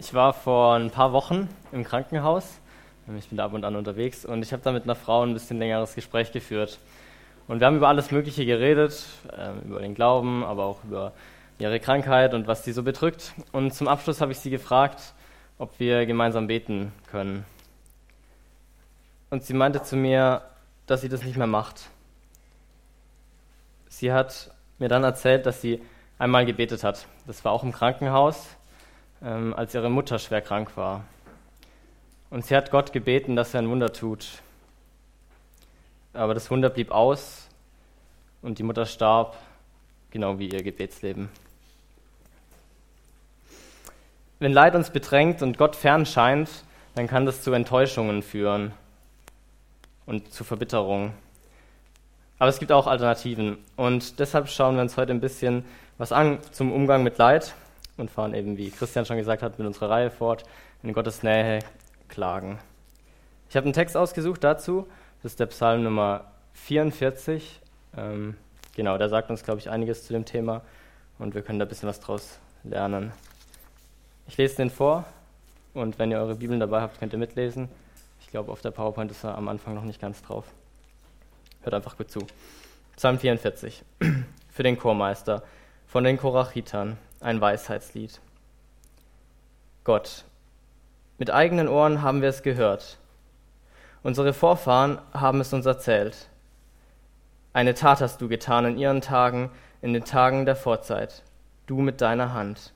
Ich war vor ein paar Wochen im Krankenhaus. Ich bin da ab und an unterwegs und ich habe da mit einer Frau ein bisschen längeres Gespräch geführt. Und wir haben über alles Mögliche geredet, äh, über den Glauben, aber auch über ihre Krankheit und was sie so bedrückt. Und zum Abschluss habe ich sie gefragt, ob wir gemeinsam beten können. Und sie meinte zu mir, dass sie das nicht mehr macht. Sie hat mir dann erzählt, dass sie einmal gebetet hat. Das war auch im Krankenhaus ähm, als ihre Mutter schwer krank war. Und sie hat Gott gebeten, dass er ein Wunder tut. Aber das Wunder blieb aus und die Mutter starb, genau wie ihr Gebetsleben. Wenn Leid uns bedrängt und Gott fern scheint, dann kann das zu Enttäuschungen führen und zu Verbitterung. Aber es gibt auch Alternativen. Und deshalb schauen wir uns heute ein bisschen was an zum Umgang mit Leid und fahren eben, wie Christian schon gesagt hat, mit unserer Reihe fort, in Gottes Nähe klagen. Ich habe einen Text ausgesucht dazu, das ist der Psalm Nummer 44. Ähm, genau, der sagt uns, glaube ich, einiges zu dem Thema und wir können da ein bisschen was draus lernen. Ich lese den vor und wenn ihr eure Bibeln dabei habt, könnt ihr mitlesen. Ich glaube, auf der PowerPoint ist er am Anfang noch nicht ganz drauf. Hört einfach gut zu. Psalm 44 für den Chormeister von den Korachitern ein Weisheitslied. Gott, mit eigenen Ohren haben wir es gehört. Unsere Vorfahren haben es uns erzählt. Eine Tat hast du getan in ihren Tagen, in den Tagen der Vorzeit, du mit deiner Hand.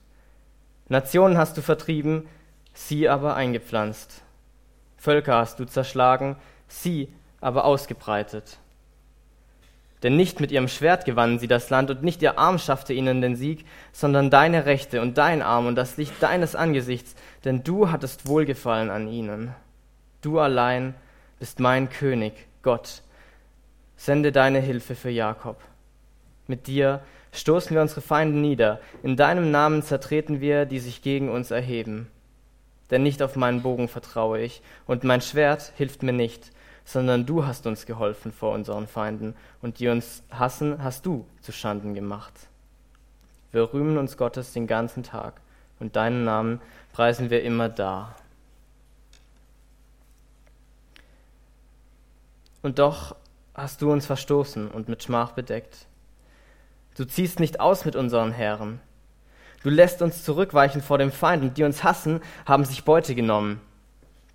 Nationen hast du vertrieben, sie aber eingepflanzt. Völker hast du zerschlagen, sie aber ausgebreitet. Denn nicht mit ihrem Schwert gewannen sie das Land und nicht ihr Arm schaffte ihnen den Sieg, sondern deine Rechte und dein Arm und das Licht deines Angesichts, denn du hattest Wohlgefallen an ihnen. Du allein bist mein König, Gott. Sende deine Hilfe für Jakob. Mit dir stoßen wir unsere Feinde nieder, in deinem Namen zertreten wir, die sich gegen uns erheben. Denn nicht auf meinen Bogen vertraue ich, und mein Schwert hilft mir nicht, sondern du hast uns geholfen vor unseren Feinden, und die uns hassen, hast du zu Schanden gemacht. Wir rühmen uns Gottes den ganzen Tag, und deinen Namen preisen wir immer da. Und doch hast du uns verstoßen und mit Schmach bedeckt. Du ziehst nicht aus mit unseren Herren. Du lässt uns zurückweichen vor dem Feind, und die uns hassen, haben sich Beute genommen.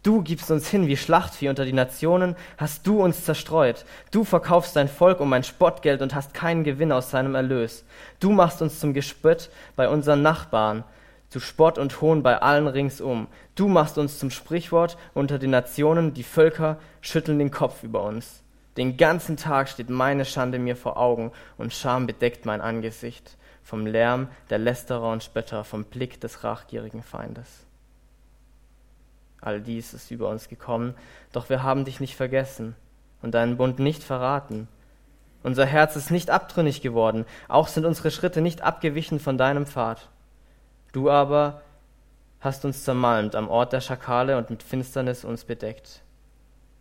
Du gibst uns hin wie Schlachtvieh unter die Nationen, hast du uns zerstreut. Du verkaufst dein Volk um ein Spottgeld und hast keinen Gewinn aus seinem Erlös. Du machst uns zum Gespött bei unseren Nachbarn, zu Spott und Hohn bei allen ringsum. Du machst uns zum Sprichwort unter den Nationen, die Völker schütteln den Kopf über uns. Den ganzen Tag steht meine Schande mir vor Augen und Scham bedeckt mein Angesicht vom Lärm der Lästerer und Spötter, vom Blick des rachgierigen Feindes. All dies ist über uns gekommen, doch wir haben dich nicht vergessen und deinen Bund nicht verraten. Unser Herz ist nicht abtrünnig geworden, auch sind unsere Schritte nicht abgewichen von deinem Pfad. Du aber hast uns zermalmt am Ort der Schakale und mit Finsternis uns bedeckt.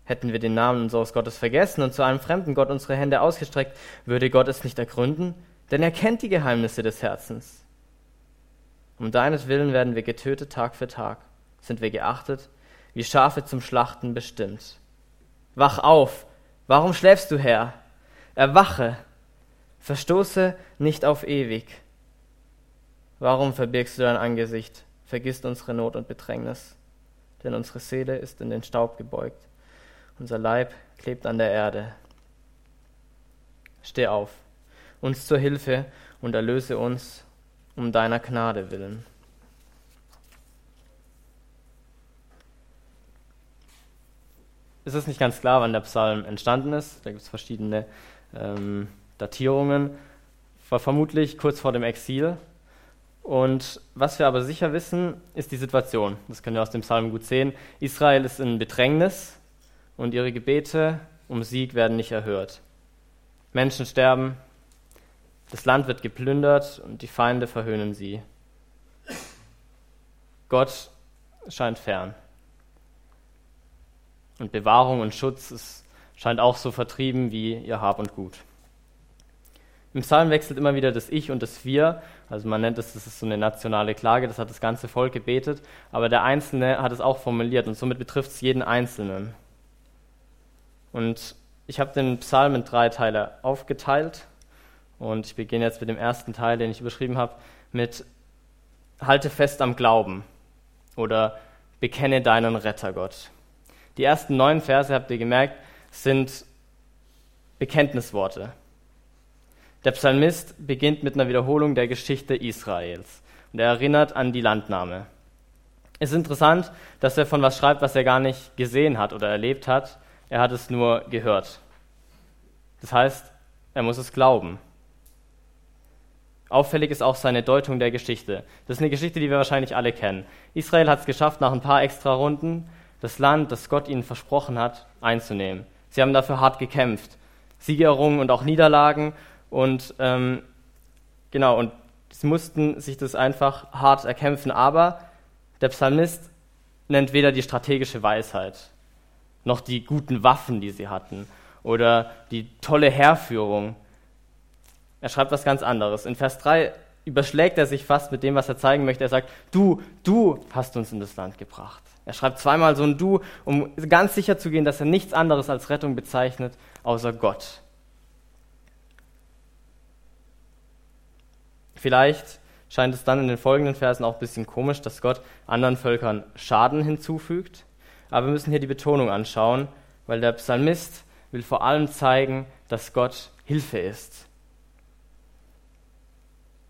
Hätten wir den Namen unseres Gottes vergessen und zu einem fremden Gott unsere Hände ausgestreckt, würde Gott es nicht ergründen, denn er kennt die Geheimnisse des Herzens. Um deinetwillen werden wir getötet Tag für Tag sind wir geachtet, wie Schafe zum Schlachten bestimmt. Wach auf, warum schläfst du, Herr? Erwache, verstoße nicht auf ewig. Warum verbirgst du dein Angesicht, vergisst unsere Not und Bedrängnis? Denn unsere Seele ist in den Staub gebeugt, unser Leib klebt an der Erde. Steh auf, uns zur Hilfe und erlöse uns um deiner Gnade willen. Ist es nicht ganz klar, wann der Psalm entstanden ist. Da gibt es verschiedene ähm, Datierungen. War vermutlich kurz vor dem Exil. Und was wir aber sicher wissen, ist die Situation. Das können wir aus dem Psalm gut sehen. Israel ist in Bedrängnis und ihre Gebete um Sieg werden nicht erhört. Menschen sterben, das Land wird geplündert und die Feinde verhöhnen sie. Gott scheint fern. Und Bewahrung und Schutz ist, scheint auch so vertrieben wie ihr Hab und Gut. Im Psalm wechselt immer wieder das Ich und das Wir. Also man nennt es, das ist so eine nationale Klage, das hat das ganze Volk gebetet. Aber der Einzelne hat es auch formuliert und somit betrifft es jeden Einzelnen. Und ich habe den Psalm in drei Teile aufgeteilt. Und ich beginne jetzt mit dem ersten Teil, den ich überschrieben habe, mit Halte fest am Glauben oder Bekenne deinen Retter Gott. Die ersten neun Verse, habt ihr gemerkt, sind Bekenntnisworte. Der Psalmist beginnt mit einer Wiederholung der Geschichte Israels und er erinnert an die Landnahme. Es ist interessant, dass er von was schreibt, was er gar nicht gesehen hat oder erlebt hat. Er hat es nur gehört. Das heißt, er muss es glauben. Auffällig ist auch seine Deutung der Geschichte. Das ist eine Geschichte, die wir wahrscheinlich alle kennen. Israel hat es geschafft, nach ein paar extra Runden das Land, das Gott ihnen versprochen hat, einzunehmen. Sie haben dafür hart gekämpft. Siege errungen und auch Niederlagen und ähm, genau, und sie mussten sich das einfach hart erkämpfen. Aber der Psalmist nennt weder die strategische Weisheit, noch die guten Waffen, die sie hatten, oder die tolle Herführung. Er schreibt was ganz anderes. In Vers 3 überschlägt er sich fast mit dem, was er zeigen möchte. Er sagt, du, du hast uns in das Land gebracht. Er schreibt zweimal so ein Du, um ganz sicher zu gehen, dass er nichts anderes als Rettung bezeichnet, außer Gott. Vielleicht scheint es dann in den folgenden Versen auch ein bisschen komisch, dass Gott anderen Völkern Schaden hinzufügt. Aber wir müssen hier die Betonung anschauen, weil der Psalmist will vor allem zeigen, dass Gott Hilfe ist.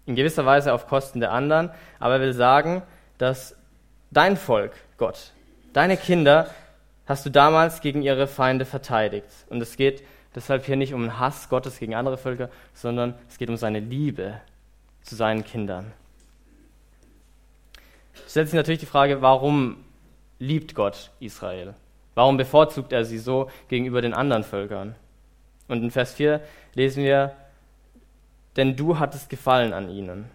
In gewisser Weise auf Kosten der anderen, aber er will sagen, dass dein Volk, Gott, deine Kinder, hast du damals gegen ihre Feinde verteidigt. Und es geht deshalb hier nicht um den Hass Gottes gegen andere Völker, sondern es geht um seine Liebe zu seinen Kindern. Es stellt sich natürlich die Frage, warum liebt Gott Israel? Warum bevorzugt er sie so gegenüber den anderen Völkern? Und in Vers 4 lesen wir, denn du hattest Gefallen an ihnen.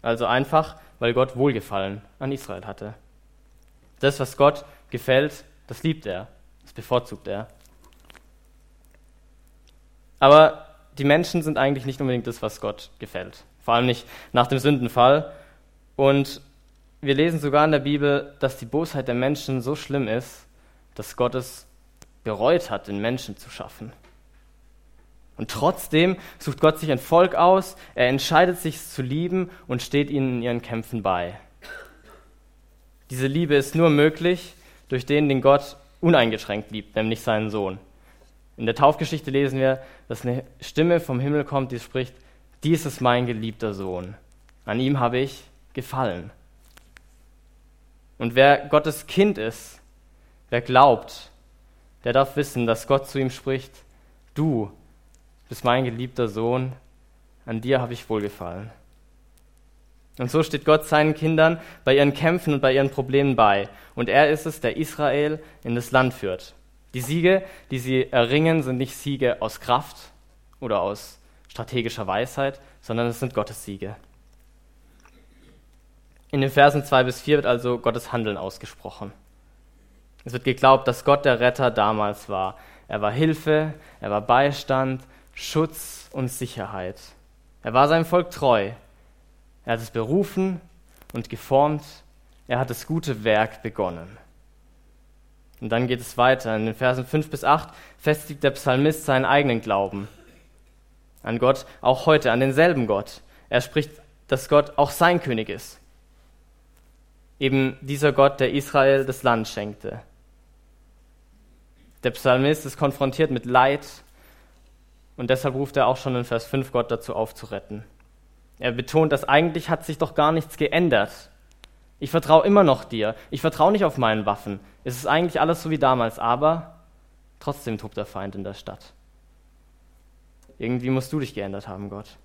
Also einfach, weil Gott Wohlgefallen an Israel hatte. Das, was Gott gefällt, das liebt er, das bevorzugt er. Aber die Menschen sind eigentlich nicht unbedingt das, was Gott gefällt vor allem nicht nach dem Sündenfall. Und wir lesen sogar in der Bibel, dass die Bosheit der Menschen so schlimm ist, dass Gott es bereut hat, den Menschen zu schaffen. Und trotzdem sucht Gott sich ein Volk aus, er entscheidet sich es zu lieben und steht ihnen in ihren Kämpfen bei. Diese Liebe ist nur möglich durch den, den Gott uneingeschränkt liebt, nämlich seinen Sohn. In der Taufgeschichte lesen wir, dass eine Stimme vom Himmel kommt, die spricht, dies ist mein geliebter Sohn, an ihm habe ich gefallen. Und wer Gottes Kind ist, wer glaubt, der darf wissen, dass Gott zu ihm spricht, du bist mein geliebter Sohn, an dir habe ich wohlgefallen. Und so steht Gott seinen Kindern bei ihren Kämpfen und bei ihren Problemen bei. Und er ist es, der Israel in das Land führt. Die Siege, die sie erringen, sind nicht Siege aus Kraft oder aus strategischer Weisheit, sondern es sind Gottes Siege. In den Versen 2 bis 4 wird also Gottes Handeln ausgesprochen. Es wird geglaubt, dass Gott der Retter damals war. Er war Hilfe, er war Beistand, Schutz und Sicherheit. Er war seinem Volk treu. Er hat es berufen und geformt. Er hat das gute Werk begonnen. Und dann geht es weiter. In den Versen 5 bis 8 festigt der Psalmist seinen eigenen Glauben an Gott, auch heute, an denselben Gott. Er spricht, dass Gott auch sein König ist. Eben dieser Gott, der Israel das Land schenkte. Der Psalmist ist konfrontiert mit Leid und deshalb ruft er auch schon in Vers 5 Gott dazu auf zu retten. Er betont, dass eigentlich hat sich doch gar nichts geändert. Ich vertraue immer noch dir. Ich vertraue nicht auf meinen Waffen. Es ist eigentlich alles so wie damals, aber trotzdem tobt der Feind in der Stadt. Irgendwie musst du dich geändert haben, Gott.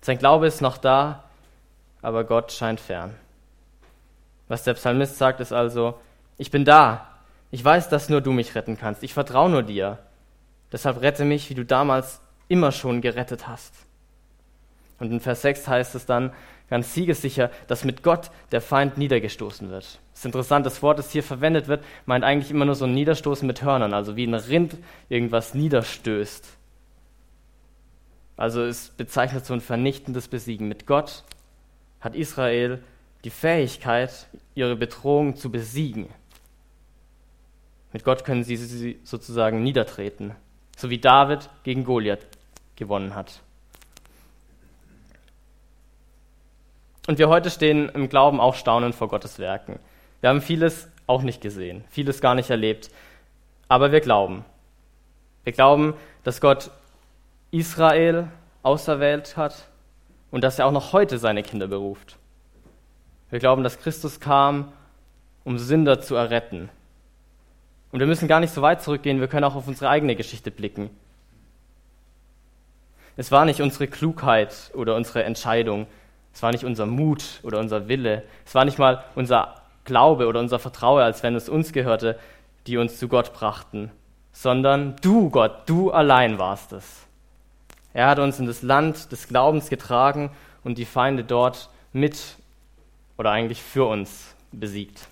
Sein Glaube ist noch da, aber Gott scheint fern. Was der Psalmist sagt, ist also, ich bin da. Ich weiß, dass nur du mich retten kannst. Ich vertraue nur dir. Deshalb rette mich, wie du damals immer schon gerettet hast. Und in Vers 6 heißt es dann ganz siegessicher, dass mit Gott der Feind niedergestoßen wird. Es ist interessant, das Wort, das hier verwendet wird, meint eigentlich immer nur so ein Niederstoßen mit Hörnern, also wie ein Rind irgendwas niederstößt. Also es bezeichnet so ein vernichtendes Besiegen. Mit Gott hat Israel die Fähigkeit, ihre Bedrohung zu besiegen. Mit Gott können sie sie sozusagen niedertreten, so wie David gegen Goliath gewonnen hat. Und wir heute stehen im Glauben auch staunend vor Gottes Werken. Wir haben vieles auch nicht gesehen, vieles gar nicht erlebt, aber wir glauben. Wir glauben, dass Gott Israel auserwählt hat und dass er auch noch heute seine Kinder beruft. Wir glauben, dass Christus kam, um Sünder zu erretten. Und wir müssen gar nicht so weit zurückgehen, wir können auch auf unsere eigene Geschichte blicken. Es war nicht unsere Klugheit oder unsere Entscheidung, es war nicht unser Mut oder unser Wille, es war nicht mal unser Glaube oder unser Vertrauen, als wenn es uns gehörte, die uns zu Gott brachten, sondern du, Gott, du allein warst es. Er hat uns in das Land des Glaubens getragen und die Feinde dort mit oder eigentlich für uns besiegt.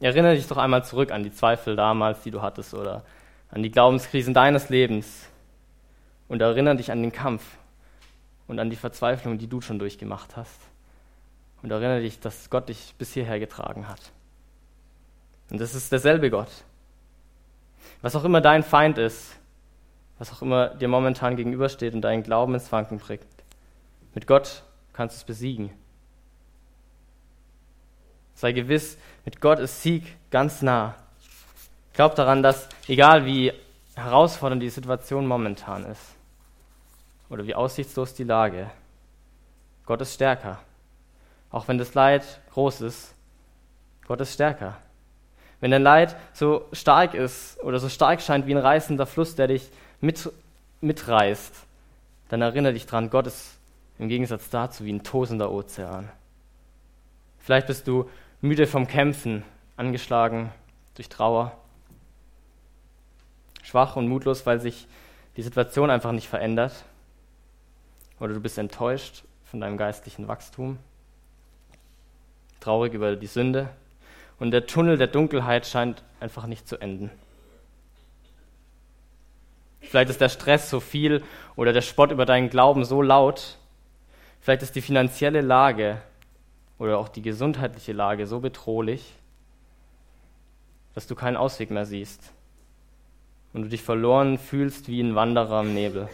Erinnere dich doch einmal zurück an die Zweifel damals, die du hattest, oder an die Glaubenskrisen deines Lebens. Und erinnere dich an den Kampf und an die Verzweiflung, die du schon durchgemacht hast. Und erinnere dich, dass Gott dich bis hierher getragen hat. Und das ist derselbe Gott. Was auch immer dein Feind ist, was auch immer dir momentan gegenübersteht und deinen Glauben ins Wanken bringt, mit Gott kannst du es besiegen. Sei gewiss, mit Gott ist Sieg ganz nah. Glaub daran, dass egal wie herausfordernd die Situation momentan ist oder wie aussichtslos die Lage, Gott ist stärker. Auch wenn das Leid groß ist, Gott ist stärker. Wenn dein Leid so stark ist oder so stark scheint wie ein reißender Fluss, der dich mit, mitreißt, dann erinnere dich dran, Gott ist im Gegensatz dazu wie ein tosender Ozean. Vielleicht bist du müde vom Kämpfen, angeschlagen durch Trauer, schwach und mutlos, weil sich die Situation einfach nicht verändert. Oder du bist enttäuscht von deinem geistlichen Wachstum, traurig über die Sünde und der Tunnel der Dunkelheit scheint einfach nicht zu enden. Vielleicht ist der Stress so viel oder der Spott über deinen Glauben so laut, Vielleicht ist die finanzielle Lage oder auch die gesundheitliche Lage so bedrohlich, dass du keinen Ausweg mehr siehst und du dich verloren fühlst wie ein Wanderer im Nebel.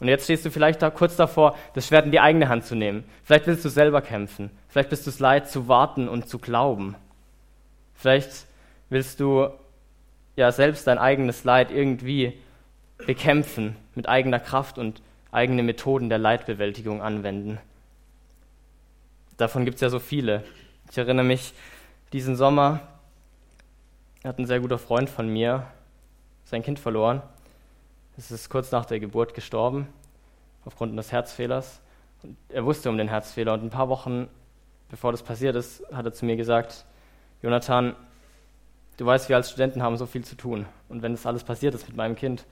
Und jetzt stehst du vielleicht da kurz davor, das Schwert in die eigene Hand zu nehmen. Vielleicht willst du selber kämpfen. Vielleicht bist du es leid zu warten und zu glauben. Vielleicht willst du ja selbst dein eigenes Leid irgendwie bekämpfen mit eigener Kraft und eigene Methoden der Leidbewältigung anwenden. Davon gibt es ja so viele. Ich erinnere mich, diesen Sommer hat ein sehr guter Freund von mir sein Kind verloren. Es ist kurz nach der Geburt gestorben, aufgrund eines Herzfehlers. Und er wusste um den Herzfehler und ein paar Wochen bevor das passiert ist, hat er zu mir gesagt, Jonathan, du weißt, wir als Studenten haben so viel zu tun. Und wenn das alles passiert ist mit meinem Kind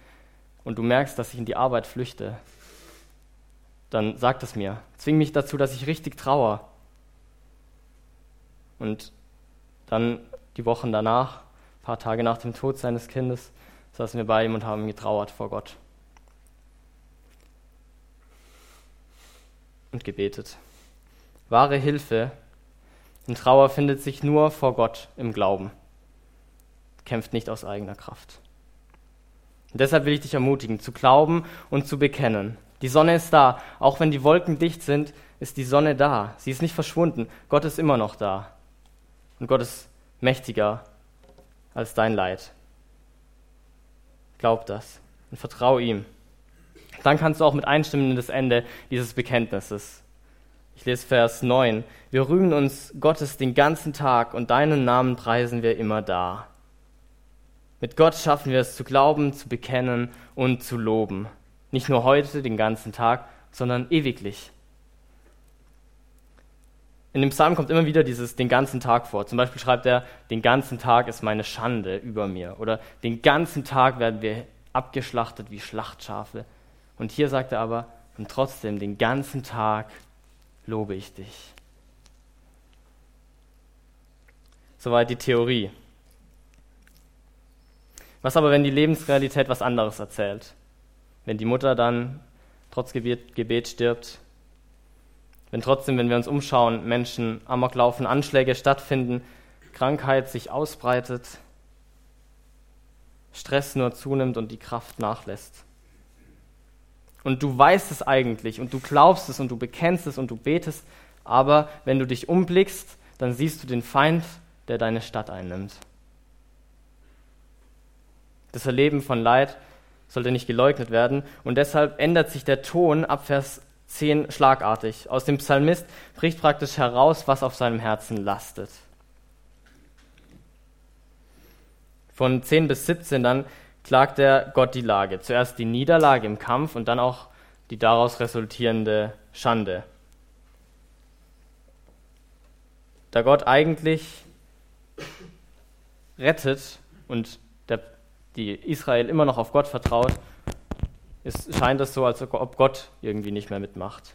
und du merkst, dass ich in die Arbeit flüchte, dann sag es mir. Zwing mich dazu, dass ich richtig trauere. Und dann die Wochen danach, ein paar Tage nach dem Tod seines Kindes, saßen wir bei ihm und haben getrauert vor Gott. Und gebetet. Wahre Hilfe in Trauer findet sich nur vor Gott im Glauben, kämpft nicht aus eigener Kraft. Und deshalb will ich dich ermutigen, zu glauben und zu bekennen. Die Sonne ist da. Auch wenn die Wolken dicht sind, ist die Sonne da. Sie ist nicht verschwunden. Gott ist immer noch da. Und Gott ist mächtiger als dein Leid. Glaub das und vertrau ihm. Dann kannst du auch mit einstimmen in das Ende dieses Bekenntnisses. Ich lese Vers 9. Wir rühmen uns Gottes den ganzen Tag und deinen Namen preisen wir immer da. Mit Gott schaffen wir es zu glauben, zu bekennen und zu loben. Nicht nur heute, den ganzen Tag, sondern ewiglich. In dem Psalm kommt immer wieder dieses den ganzen Tag vor. Zum Beispiel schreibt er, den ganzen Tag ist meine Schande über mir. Oder den ganzen Tag werden wir abgeschlachtet wie Schlachtschafe. Und hier sagt er aber, und trotzdem, den ganzen Tag lobe ich dich. Soweit die Theorie. Was aber, wenn die Lebensrealität was anderes erzählt? Wenn die Mutter dann trotz Gebet, stirbt? Wenn trotzdem, wenn wir uns umschauen, Menschen Amok laufen, Anschläge stattfinden, Krankheit sich ausbreitet, Stress nur zunimmt und die Kraft nachlässt? Und du weißt es eigentlich und du glaubst es und du bekennst es und du betest, aber wenn du dich umblickst, dann siehst du den Feind, der deine Stadt einnimmt. Das Erleben von Leid sollte nicht geleugnet werden und deshalb ändert sich der Ton ab Vers 10 schlagartig. Aus dem Psalmist bricht praktisch heraus, was auf seinem Herzen lastet. Von 10 bis 17 dann klagt er Gott die Lage. Zuerst die Niederlage im Kampf und dann auch die daraus resultierende Schande. Da Gott eigentlich rettet und der, die Israel immer noch auf Gott vertraut, ist, scheint es so, als ob Gott irgendwie nicht mehr mitmacht.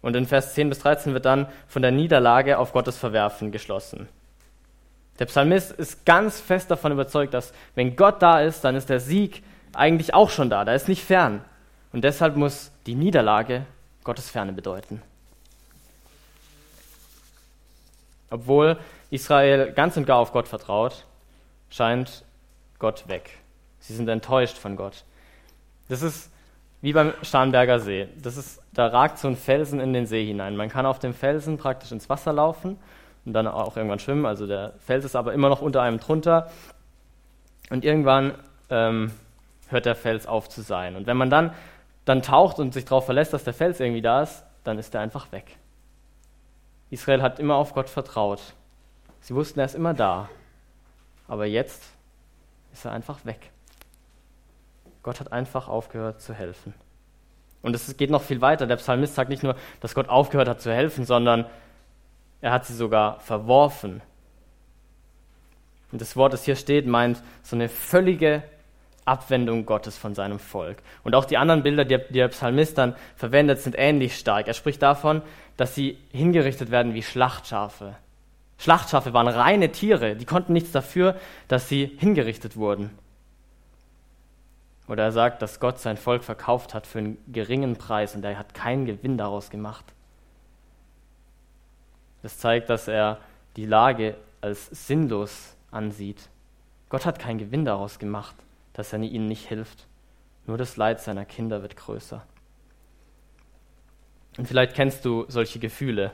Und in Vers 10 bis 13 wird dann von der Niederlage auf Gottes Verwerfen geschlossen. Der Psalmist ist ganz fest davon überzeugt, dass wenn Gott da ist, dann ist der Sieg eigentlich auch schon da, da ist nicht fern. Und deshalb muss die Niederlage Gottes Ferne bedeuten. Obwohl Israel ganz und gar auf Gott vertraut, scheint Gott weg. Sie sind enttäuscht von Gott. Das ist wie beim Starnberger See. Das ist, da ragt so ein Felsen in den See hinein. Man kann auf dem Felsen praktisch ins Wasser laufen und dann auch irgendwann schwimmen. Also der Fels ist aber immer noch unter einem drunter. Und irgendwann ähm, hört der Fels auf zu sein. Und wenn man dann, dann taucht und sich darauf verlässt, dass der Fels irgendwie da ist, dann ist er einfach weg. Israel hat immer auf Gott vertraut. Sie wussten, er ist immer da. Aber jetzt ist er einfach weg. Gott hat einfach aufgehört zu helfen. Und es geht noch viel weiter. Der Psalmist sagt nicht nur, dass Gott aufgehört hat zu helfen, sondern er hat sie sogar verworfen. Und das Wort, das hier steht, meint so eine völlige Abwendung Gottes von seinem Volk. Und auch die anderen Bilder, die der Psalmist dann verwendet, sind ähnlich stark. Er spricht davon, dass sie hingerichtet werden wie Schlachtschafe. Schlachtschafe waren reine Tiere, die konnten nichts dafür, dass sie hingerichtet wurden. Oder er sagt, dass Gott sein Volk verkauft hat für einen geringen Preis und er hat keinen Gewinn daraus gemacht. Das zeigt, dass er die Lage als sinnlos ansieht. Gott hat keinen Gewinn daraus gemacht, dass er ihnen nicht hilft. Nur das Leid seiner Kinder wird größer. Und vielleicht kennst du solche Gefühle.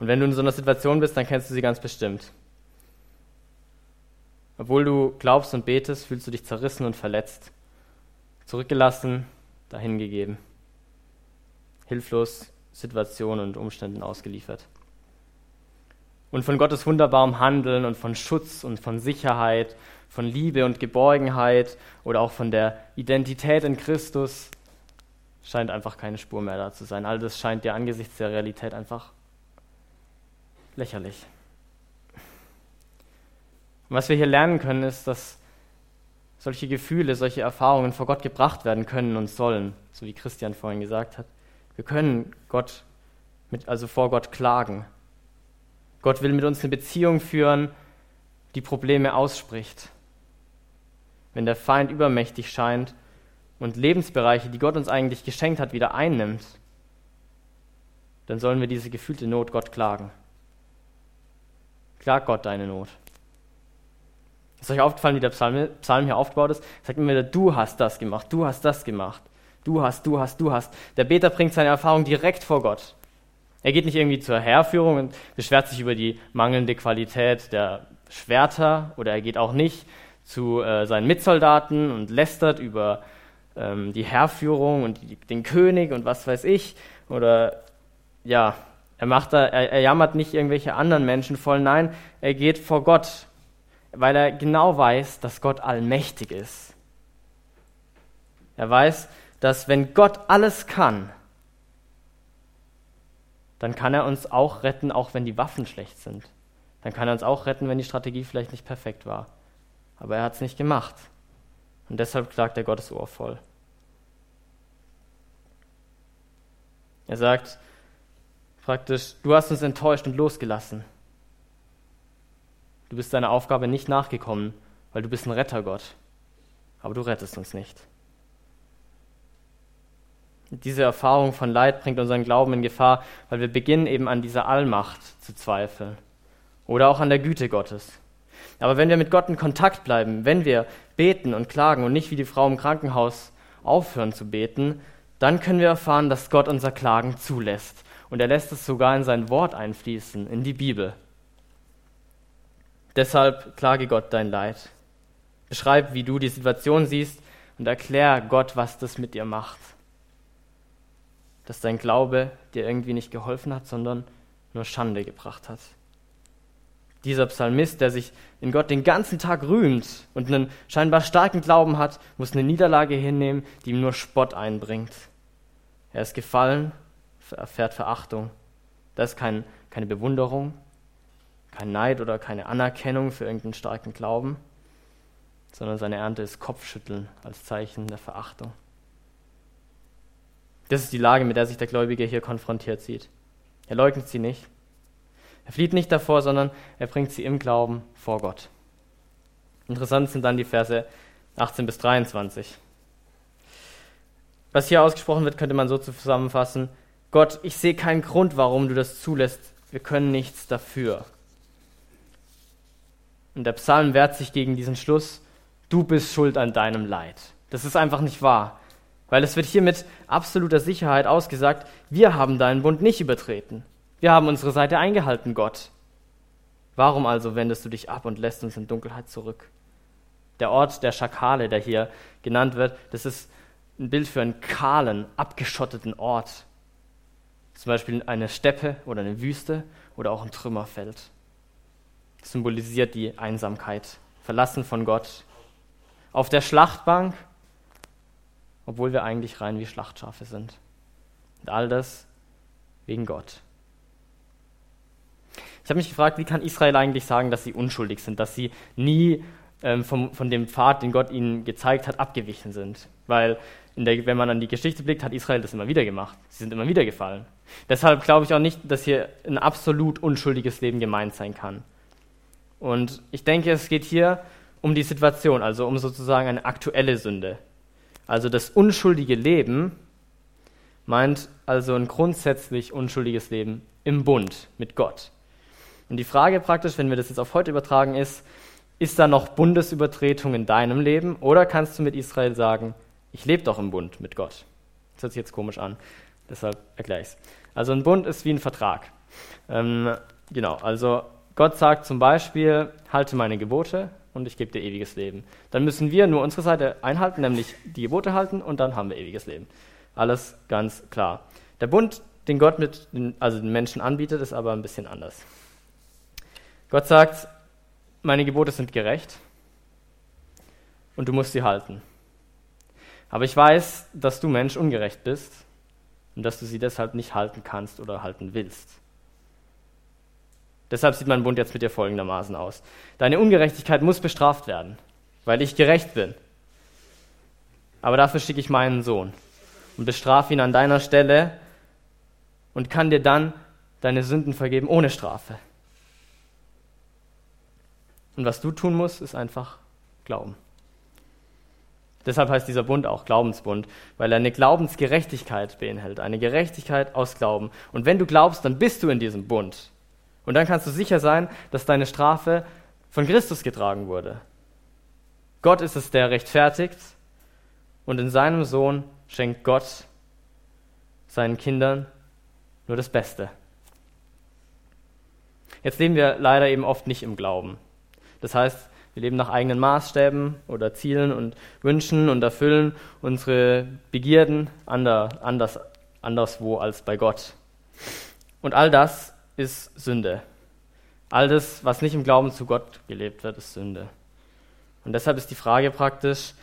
Und wenn du in so einer Situation bist, dann kennst du sie ganz bestimmt. Obwohl du glaubst und betest, fühlst du dich zerrissen und verletzt, zurückgelassen, dahingegeben, hilflos Situationen und Umständen ausgeliefert und von Gottes wunderbarem Handeln und von Schutz und von Sicherheit, von Liebe und Geborgenheit oder auch von der Identität in Christus scheint einfach keine Spur mehr da zu sein. All das scheint dir angesichts der Realität einfach lächerlich. Und was wir hier lernen können, ist, dass solche Gefühle, solche Erfahrungen vor Gott gebracht werden können und sollen, so wie Christian vorhin gesagt hat. Wir können Gott mit, also vor Gott klagen. Gott will mit uns eine Beziehung führen, die Probleme ausspricht. Wenn der Feind übermächtig scheint und Lebensbereiche, die Gott uns eigentlich geschenkt hat, wieder einnimmt, dann sollen wir diese gefühlte Not Gott klagen. Klag Gott deine Not. Ist euch aufgefallen, wie der Psalm, Psalm hier aufgebaut ist? Sagt immer wieder, du hast das gemacht, du hast das gemacht, du hast, du hast, du hast. Der Beter bringt seine Erfahrung direkt vor Gott. Er geht nicht irgendwie zur Heerführung und beschwert sich über die mangelnde Qualität der Schwerter oder er geht auch nicht zu äh, seinen Mitsoldaten und lästert über ähm, die Heerführung und die, den König und was weiß ich. Oder ja, er, macht da, er, er jammert nicht irgendwelche anderen Menschen voll. Nein, er geht vor Gott, weil er genau weiß, dass Gott allmächtig ist. Er weiß, dass wenn Gott alles kann, dann kann er uns auch retten, auch wenn die Waffen schlecht sind. Dann kann er uns auch retten, wenn die Strategie vielleicht nicht perfekt war. Aber er hat es nicht gemacht. Und deshalb klagt er Gottes Ohr voll. Er sagt praktisch, du hast uns enttäuscht und losgelassen. Du bist deiner Aufgabe nicht nachgekommen, weil du bist ein Rettergott. Aber du rettest uns nicht. Diese Erfahrung von Leid bringt unseren Glauben in Gefahr, weil wir beginnen eben an dieser Allmacht zu zweifeln oder auch an der Güte Gottes. Aber wenn wir mit Gott in Kontakt bleiben, wenn wir beten und klagen und nicht wie die Frau im Krankenhaus aufhören zu beten, dann können wir erfahren, dass Gott unser Klagen zulässt. Und er lässt es sogar in sein Wort einfließen, in die Bibel. Deshalb klage Gott dein Leid. Beschreib, wie du die Situation siehst und erklär Gott, was das mit dir macht dass dein Glaube dir irgendwie nicht geholfen hat, sondern nur Schande gebracht hat. Dieser Psalmist, der sich in Gott den ganzen Tag rühmt und einen scheinbar starken Glauben hat, muss eine Niederlage hinnehmen, die ihm nur Spott einbringt. Er ist gefallen, erfährt Verachtung. Das ist kein, keine Bewunderung, kein Neid oder keine Anerkennung für irgendeinen starken Glauben, sondern seine Ernte ist Kopfschütteln als Zeichen der Verachtung. Das ist die Lage, mit der sich der Gläubige hier konfrontiert sieht. Er leugnet sie nicht. Er flieht nicht davor, sondern er bringt sie im Glauben vor Gott. Interessant sind dann die Verse 18 bis 23. Was hier ausgesprochen wird, könnte man so zusammenfassen. Gott, ich sehe keinen Grund, warum du das zulässt. Wir können nichts dafür. Und der Psalm wehrt sich gegen diesen Schluss. Du bist schuld an deinem Leid. Das ist einfach nicht wahr. Weil es wird hier mit absoluter Sicherheit ausgesagt, wir haben deinen Bund nicht übertreten. Wir haben unsere Seite eingehalten, Gott. Warum also wendest du dich ab und lässt uns in Dunkelheit zurück? Der Ort der Schakale, der hier genannt wird, das ist ein Bild für einen kahlen, abgeschotteten Ort. Zum Beispiel eine Steppe oder eine Wüste oder auch ein Trümmerfeld. Symbolisiert die Einsamkeit, verlassen von Gott. Auf der Schlachtbank obwohl wir eigentlich rein wie Schlachtschafe sind. Und all das wegen Gott. Ich habe mich gefragt, wie kann Israel eigentlich sagen, dass sie unschuldig sind, dass sie nie ähm, vom, von dem Pfad, den Gott ihnen gezeigt hat, abgewichen sind. Weil, der, wenn man an die Geschichte blickt, hat Israel das immer wieder gemacht. Sie sind immer wieder gefallen. Deshalb glaube ich auch nicht, dass hier ein absolut unschuldiges Leben gemeint sein kann. Und ich denke, es geht hier um die Situation, also um sozusagen eine aktuelle Sünde. Also das unschuldige Leben meint also ein grundsätzlich unschuldiges Leben im Bund mit Gott. Und die Frage praktisch, wenn wir das jetzt auf heute übertragen, ist, ist da noch Bundesübertretung in deinem Leben oder kannst du mit Israel sagen, ich lebe doch im Bund mit Gott? Das hört sich jetzt komisch an, deshalb erkläre ich es. Also ein Bund ist wie ein Vertrag. Ähm, genau, also Gott sagt zum Beispiel, halte meine Gebote und ich gebe dir ewiges Leben. Dann müssen wir nur unsere Seite einhalten, nämlich die Gebote halten und dann haben wir ewiges Leben. Alles ganz klar. Der Bund, den Gott mit den, also den Menschen anbietet, ist aber ein bisschen anders. Gott sagt, meine Gebote sind gerecht und du musst sie halten. Aber ich weiß, dass du Mensch ungerecht bist und dass du sie deshalb nicht halten kannst oder halten willst. Deshalb sieht mein Bund jetzt mit dir folgendermaßen aus. Deine Ungerechtigkeit muss bestraft werden, weil ich gerecht bin. Aber dafür schicke ich meinen Sohn und bestrafe ihn an deiner Stelle und kann dir dann deine Sünden vergeben ohne Strafe. Und was du tun musst, ist einfach glauben. Deshalb heißt dieser Bund auch Glaubensbund, weil er eine Glaubensgerechtigkeit beinhaltet, eine Gerechtigkeit aus Glauben. Und wenn du glaubst, dann bist du in diesem Bund. Und dann kannst du sicher sein, dass deine Strafe von Christus getragen wurde. Gott ist es, der rechtfertigt und in seinem Sohn schenkt Gott seinen Kindern nur das Beste. Jetzt leben wir leider eben oft nicht im Glauben. Das heißt, wir leben nach eigenen Maßstäben oder Zielen und Wünschen und erfüllen unsere Begierden anders, anderswo als bei Gott. Und all das ist Sünde. All das, was nicht im Glauben zu Gott gelebt wird, ist Sünde. Und deshalb ist die Frage praktisch,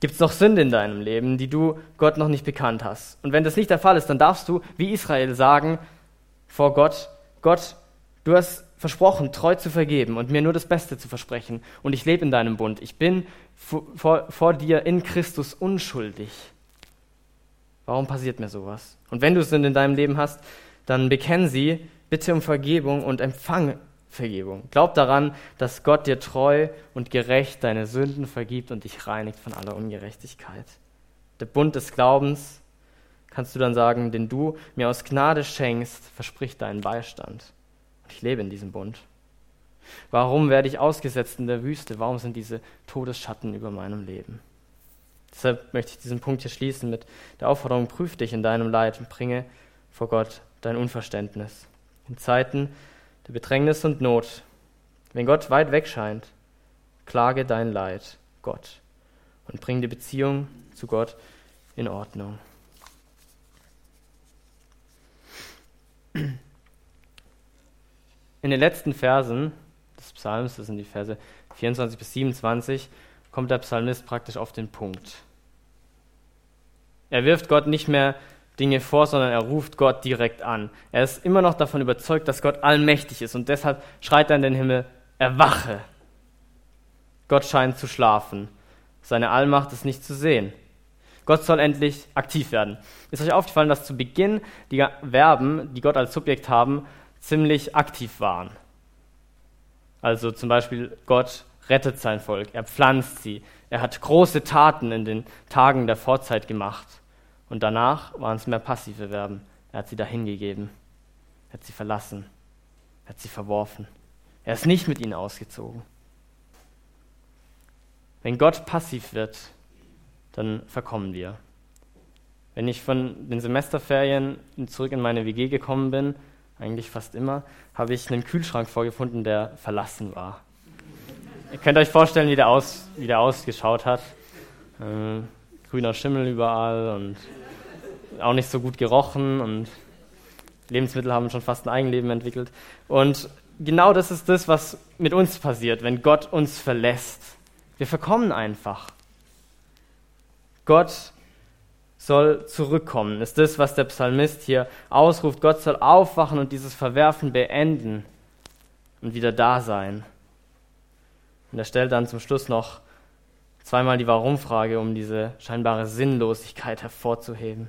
gibt es noch Sünde in deinem Leben, die du Gott noch nicht bekannt hast? Und wenn das nicht der Fall ist, dann darfst du, wie Israel, sagen vor Gott, Gott, du hast versprochen, treu zu vergeben und mir nur das Beste zu versprechen. Und ich lebe in deinem Bund. Ich bin vor, vor dir in Christus unschuldig. Warum passiert mir sowas? Und wenn du Sünde in deinem Leben hast, dann bekenn sie bitte um Vergebung und empfang Vergebung. Glaub daran, dass Gott dir treu und gerecht deine Sünden vergibt und dich reinigt von aller Ungerechtigkeit. Der Bund des Glaubens, kannst du dann sagen, den du mir aus Gnade schenkst, verspricht deinen Beistand. Und ich lebe in diesem Bund. Warum werde ich ausgesetzt in der Wüste? Warum sind diese Todesschatten über meinem Leben? Deshalb möchte ich diesen Punkt hier schließen mit der Aufforderung, prüf dich in deinem Leid und bringe vor Gott dein Unverständnis. In Zeiten der Bedrängnis und Not, wenn Gott weit weg scheint, klage dein Leid Gott und bring die Beziehung zu Gott in Ordnung. In den letzten Versen des Psalms, das sind die Verse 24 bis 27, kommt der Psalmist praktisch auf den Punkt. Er wirft Gott nicht mehr Dinge vor, sondern er ruft Gott direkt an. Er ist immer noch davon überzeugt, dass Gott allmächtig ist und deshalb schreit er in den Himmel, erwache. Gott scheint zu schlafen. Seine Allmacht ist nicht zu sehen. Gott soll endlich aktiv werden. Ist euch aufgefallen, dass zu Beginn die Verben, die Gott als Subjekt haben, ziemlich aktiv waren? Also zum Beispiel Gott rettet sein Volk, er pflanzt sie, er hat große Taten in den Tagen der Vorzeit gemacht. Und danach waren es mehr passive Verben. Er hat sie dahingegeben, er hat sie verlassen, er hat sie verworfen. Er ist nicht mit ihnen ausgezogen. Wenn Gott passiv wird, dann verkommen wir. Wenn ich von den Semesterferien zurück in meine WG gekommen bin, eigentlich fast immer, habe ich einen Kühlschrank vorgefunden, der verlassen war. Ihr könnt euch vorstellen, wie der, aus, wie der ausgeschaut hat. Äh, grüner Schimmel überall und auch nicht so gut gerochen und Lebensmittel haben schon fast ein Eigenleben entwickelt. Und genau das ist das, was mit uns passiert, wenn Gott uns verlässt. Wir verkommen einfach. Gott soll zurückkommen, ist das, was der Psalmist hier ausruft. Gott soll aufwachen und dieses Verwerfen beenden und wieder da sein. Und er stellt dann zum Schluss noch zweimal die Warum-Frage, um diese scheinbare Sinnlosigkeit hervorzuheben.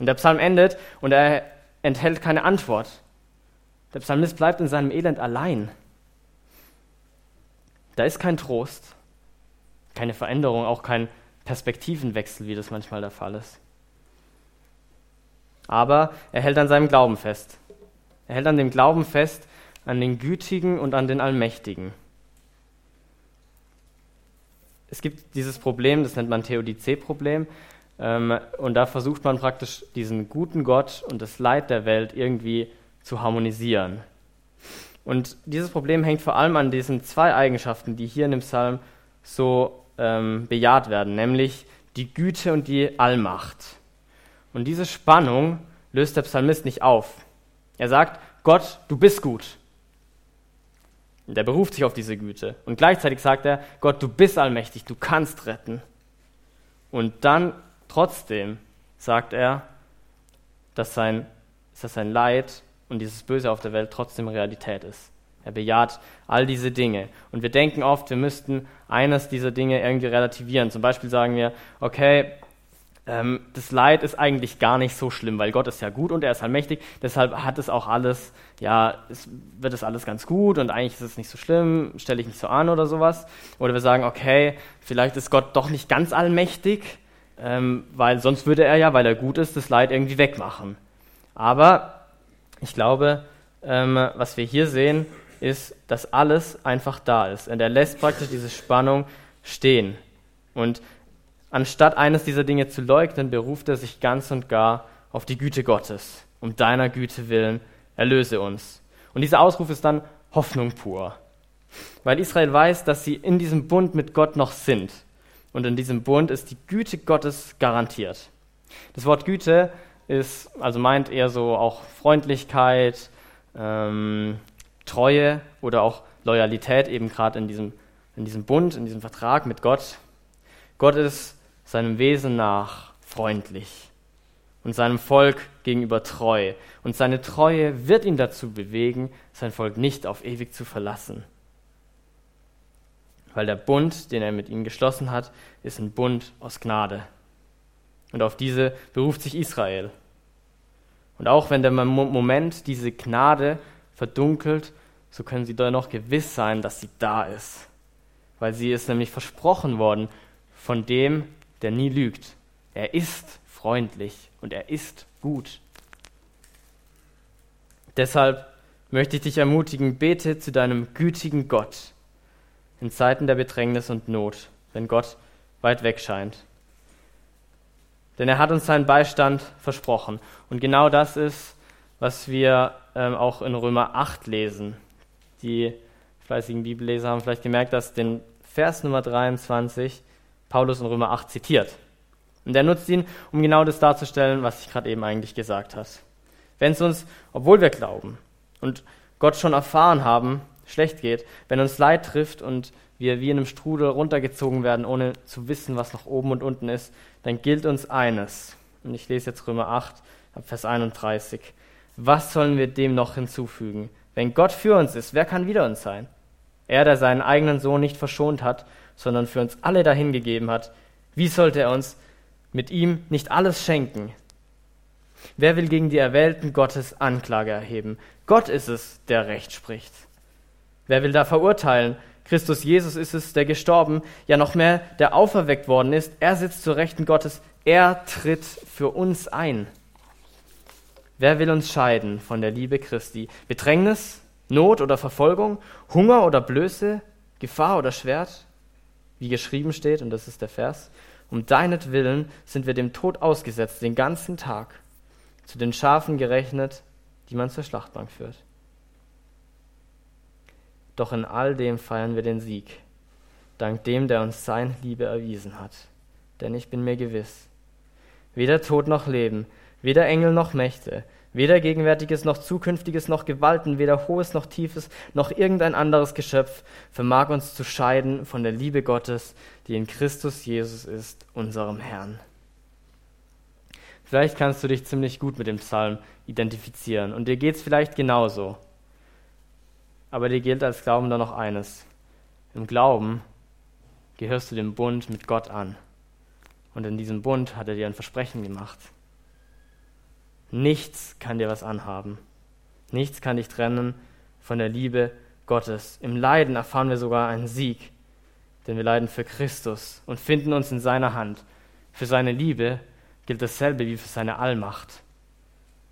Und der Psalm endet und er enthält keine Antwort. Der Psalmist bleibt in seinem Elend allein. Da ist kein Trost, keine Veränderung, auch kein Perspektivenwechsel, wie das manchmal der Fall ist. Aber er hält an seinem Glauben fest. Er hält an dem Glauben fest, an den Gütigen und an den Allmächtigen. Es gibt dieses Problem, das nennt man Theodizee-Problem, und da versucht man praktisch diesen guten Gott und das Leid der Welt irgendwie zu harmonisieren. Und dieses Problem hängt vor allem an diesen zwei Eigenschaften, die hier in dem Psalm so ähm, bejaht werden, nämlich die Güte und die Allmacht. Und diese Spannung löst der Psalmist nicht auf. Er sagt, Gott, du bist gut. Und er beruft sich auf diese Güte. Und gleichzeitig sagt er, Gott, du bist allmächtig, du kannst retten. Und dann trotzdem sagt er, dass sein, dass sein Leid und dieses Böse auf der Welt trotzdem Realität ist. Er bejaht all diese Dinge. Und wir denken oft, wir müssten eines dieser Dinge irgendwie relativieren. Zum Beispiel sagen wir, okay, ähm, das Leid ist eigentlich gar nicht so schlimm, weil Gott ist ja gut und er ist allmächtig. Deshalb hat es auch alles, ja, es wird es alles ganz gut und eigentlich ist es nicht so schlimm, stelle ich nicht so an oder sowas. Oder wir sagen, okay, vielleicht ist Gott doch nicht ganz allmächtig, ähm, weil sonst würde er ja, weil er gut ist, das Leid irgendwie wegmachen. Aber ich glaube, ähm, was wir hier sehen, ist, dass alles einfach da ist. Und er lässt praktisch diese Spannung stehen. Und anstatt eines dieser Dinge zu leugnen, beruft er sich ganz und gar auf die Güte Gottes. Um deiner Güte willen, erlöse uns. Und dieser Ausruf ist dann Hoffnung pur. Weil Israel weiß, dass sie in diesem Bund mit Gott noch sind. Und in diesem Bund ist die Güte Gottes garantiert. Das Wort Güte ist, also meint eher so auch Freundlichkeit, ähm, Treue oder auch Loyalität eben gerade in diesem, in diesem Bund, in diesem Vertrag mit Gott. Gott ist seinem Wesen nach freundlich und seinem Volk gegenüber treu. Und seine Treue wird ihn dazu bewegen, sein Volk nicht auf ewig zu verlassen. Weil der Bund, den er mit ihnen geschlossen hat, ist ein Bund aus Gnade. Und auf diese beruft sich Israel. Und auch wenn der Moment diese Gnade verdunkelt, so können sie doch noch gewiss sein, dass sie da ist. Weil sie ist nämlich versprochen worden von dem, der nie lügt. Er ist freundlich und er ist gut. Deshalb möchte ich dich ermutigen, bete zu deinem gütigen Gott in Zeiten der Bedrängnis und Not, wenn Gott weit weg scheint. Denn er hat uns seinen Beistand versprochen. Und genau das ist, was wir ähm, auch in Römer 8 lesen. Die fleißigen Bibelleser haben vielleicht gemerkt, dass den Vers Nummer 23 Paulus in Römer 8 zitiert. Und er nutzt ihn, um genau das darzustellen, was ich gerade eben eigentlich gesagt habe. Wenn es uns, obwohl wir glauben und Gott schon erfahren haben, schlecht geht, wenn uns Leid trifft und wir wie in einem Strudel runtergezogen werden, ohne zu wissen, was noch oben und unten ist, dann gilt uns eines. Und ich lese jetzt Römer 8, Vers 31. Was sollen wir dem noch hinzufügen? Wenn Gott für uns ist, wer kann wider uns sein? Er, der seinen eigenen Sohn nicht verschont hat, sondern für uns alle dahingegeben hat, wie sollte er uns mit ihm nicht alles schenken? Wer will gegen die Erwählten Gottes Anklage erheben? Gott ist es, der Recht spricht. Wer will da verurteilen? Christus Jesus ist es, der gestorben, ja noch mehr, der auferweckt worden ist. Er sitzt zur Rechten Gottes. Er tritt für uns ein. Wer will uns scheiden von der Liebe Christi? Bedrängnis, Not oder Verfolgung, Hunger oder Blöße, Gefahr oder Schwert? Wie geschrieben steht, und das ist der Vers, um deinetwillen sind wir dem Tod ausgesetzt den ganzen Tag, zu den Schafen gerechnet, die man zur Schlachtbank führt. Doch in all dem feiern wir den Sieg, dank dem, der uns seine Liebe erwiesen hat. Denn ich bin mir gewiss, weder Tod noch Leben, Weder Engel noch Mächte, weder Gegenwärtiges noch Zukünftiges noch Gewalten, weder Hohes noch Tiefes noch irgendein anderes Geschöpf vermag uns zu scheiden von der Liebe Gottes, die in Christus Jesus ist, unserem Herrn. Vielleicht kannst du dich ziemlich gut mit dem Psalm identifizieren und dir geht es vielleicht genauso. Aber dir gilt als Glaubender noch eines. Im Glauben gehörst du dem Bund mit Gott an. Und in diesem Bund hat er dir ein Versprechen gemacht. Nichts kann dir was anhaben. Nichts kann dich trennen von der Liebe Gottes. Im Leiden erfahren wir sogar einen Sieg, denn wir leiden für Christus und finden uns in seiner Hand. Für seine Liebe gilt dasselbe wie für seine Allmacht.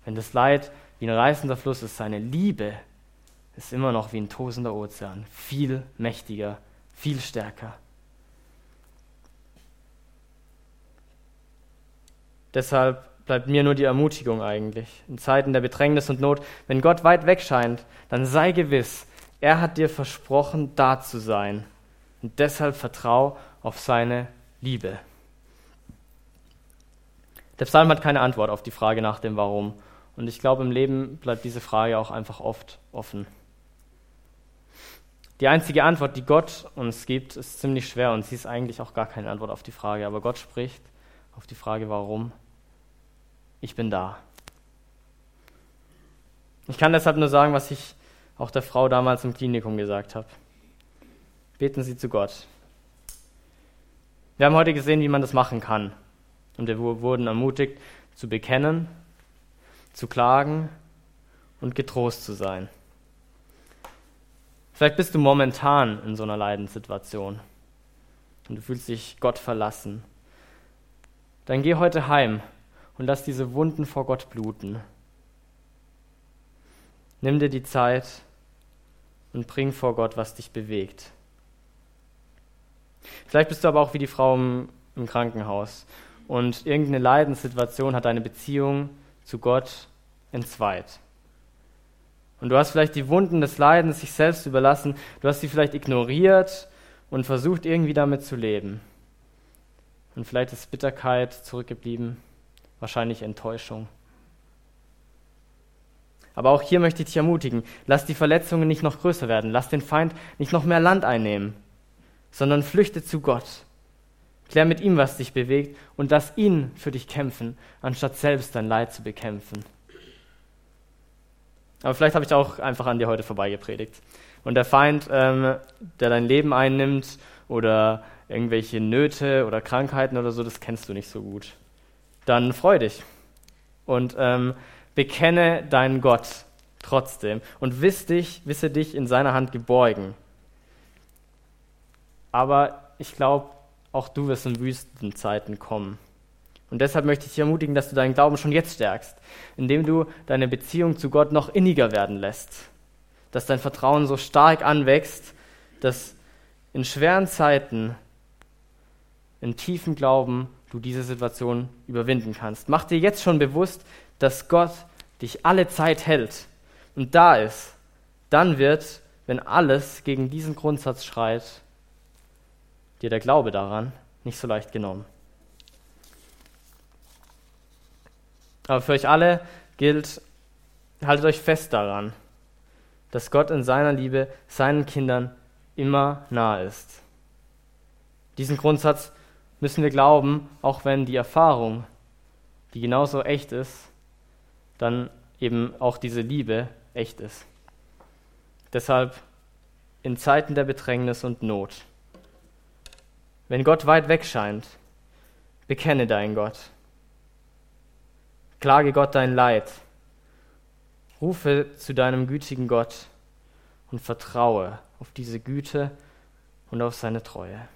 Wenn das Leid wie ein reißender Fluss ist, seine Liebe ist immer noch wie ein tosender Ozean, viel mächtiger, viel stärker. Deshalb bleibt mir nur die Ermutigung eigentlich. In Zeiten der Bedrängnis und Not, wenn Gott weit weg scheint, dann sei gewiss, er hat dir versprochen, da zu sein. Und deshalb vertrau auf seine Liebe. Der Psalm hat keine Antwort auf die Frage nach dem Warum. Und ich glaube, im Leben bleibt diese Frage auch einfach oft offen. Die einzige Antwort, die Gott uns gibt, ist ziemlich schwer und sie ist eigentlich auch gar keine Antwort auf die Frage. Aber Gott spricht auf die Frage, warum ich bin da. Ich kann deshalb nur sagen, was ich auch der Frau damals im Klinikum gesagt habe. Beten Sie zu Gott. Wir haben heute gesehen, wie man das machen kann. Und wir wurden ermutigt, zu bekennen, zu klagen und getrost zu sein. Vielleicht bist du momentan in so einer Leidenssituation und du fühlst dich Gott verlassen. Dann geh heute heim und lass diese Wunden vor Gott bluten. Nimm dir die Zeit und bring vor Gott, was dich bewegt. Vielleicht bist du aber auch wie die Frau im, im Krankenhaus und irgendeine Leidenssituation hat deine Beziehung zu Gott entzweit. Und du hast vielleicht die Wunden des Leidens sich selbst überlassen, du hast sie vielleicht ignoriert und versucht irgendwie damit zu leben. Und vielleicht ist Bitterkeit zurückgeblieben wahrscheinlich Enttäuschung. Aber auch hier möchte ich dich ermutigen, lass die Verletzungen nicht noch größer werden, lass den Feind nicht noch mehr Land einnehmen, sondern flüchte zu Gott. Klär mit ihm, was dich bewegt und lass ihn für dich kämpfen, anstatt selbst dein Leid zu bekämpfen. Aber vielleicht habe ich auch einfach an dir heute vorbeigepredigt. Und der Feind, ähm, der dein Leben einnimmt oder irgendwelche Nöte oder Krankheiten oder so, das kennst du nicht so gut dann freu dich und ähm, bekenne deinen Gott trotzdem und wiss dich, wisse dich in seiner Hand geborgen. Aber ich glaube, auch du wirst in Wüstenzeiten kommen. Und deshalb möchte ich dich ermutigen, dass du deinen Glauben schon jetzt stärkst, indem du deine Beziehung zu Gott noch inniger werden lässt, dass dein Vertrauen so stark anwächst, dass in schweren Zeiten, in tiefem Glauben, du diese Situation überwinden kannst. Mach dir jetzt schon bewusst, dass Gott dich alle Zeit hält und da ist. Dann wird, wenn alles gegen diesen Grundsatz schreit, dir der Glaube daran nicht so leicht genommen. Aber für euch alle gilt, haltet euch fest daran, dass Gott in seiner Liebe seinen Kindern immer nahe ist. Diesen Grundsatz müssen wir glauben, auch wenn die Erfahrung, die genauso echt ist, dann eben auch diese Liebe echt ist. Deshalb in Zeiten der Bedrängnis und Not, wenn Gott weit weg scheint, bekenne deinen Gott. Klage Gott dein Leid. Rufe zu deinem gütigen Gott und vertraue auf diese Güte und auf seine Treue.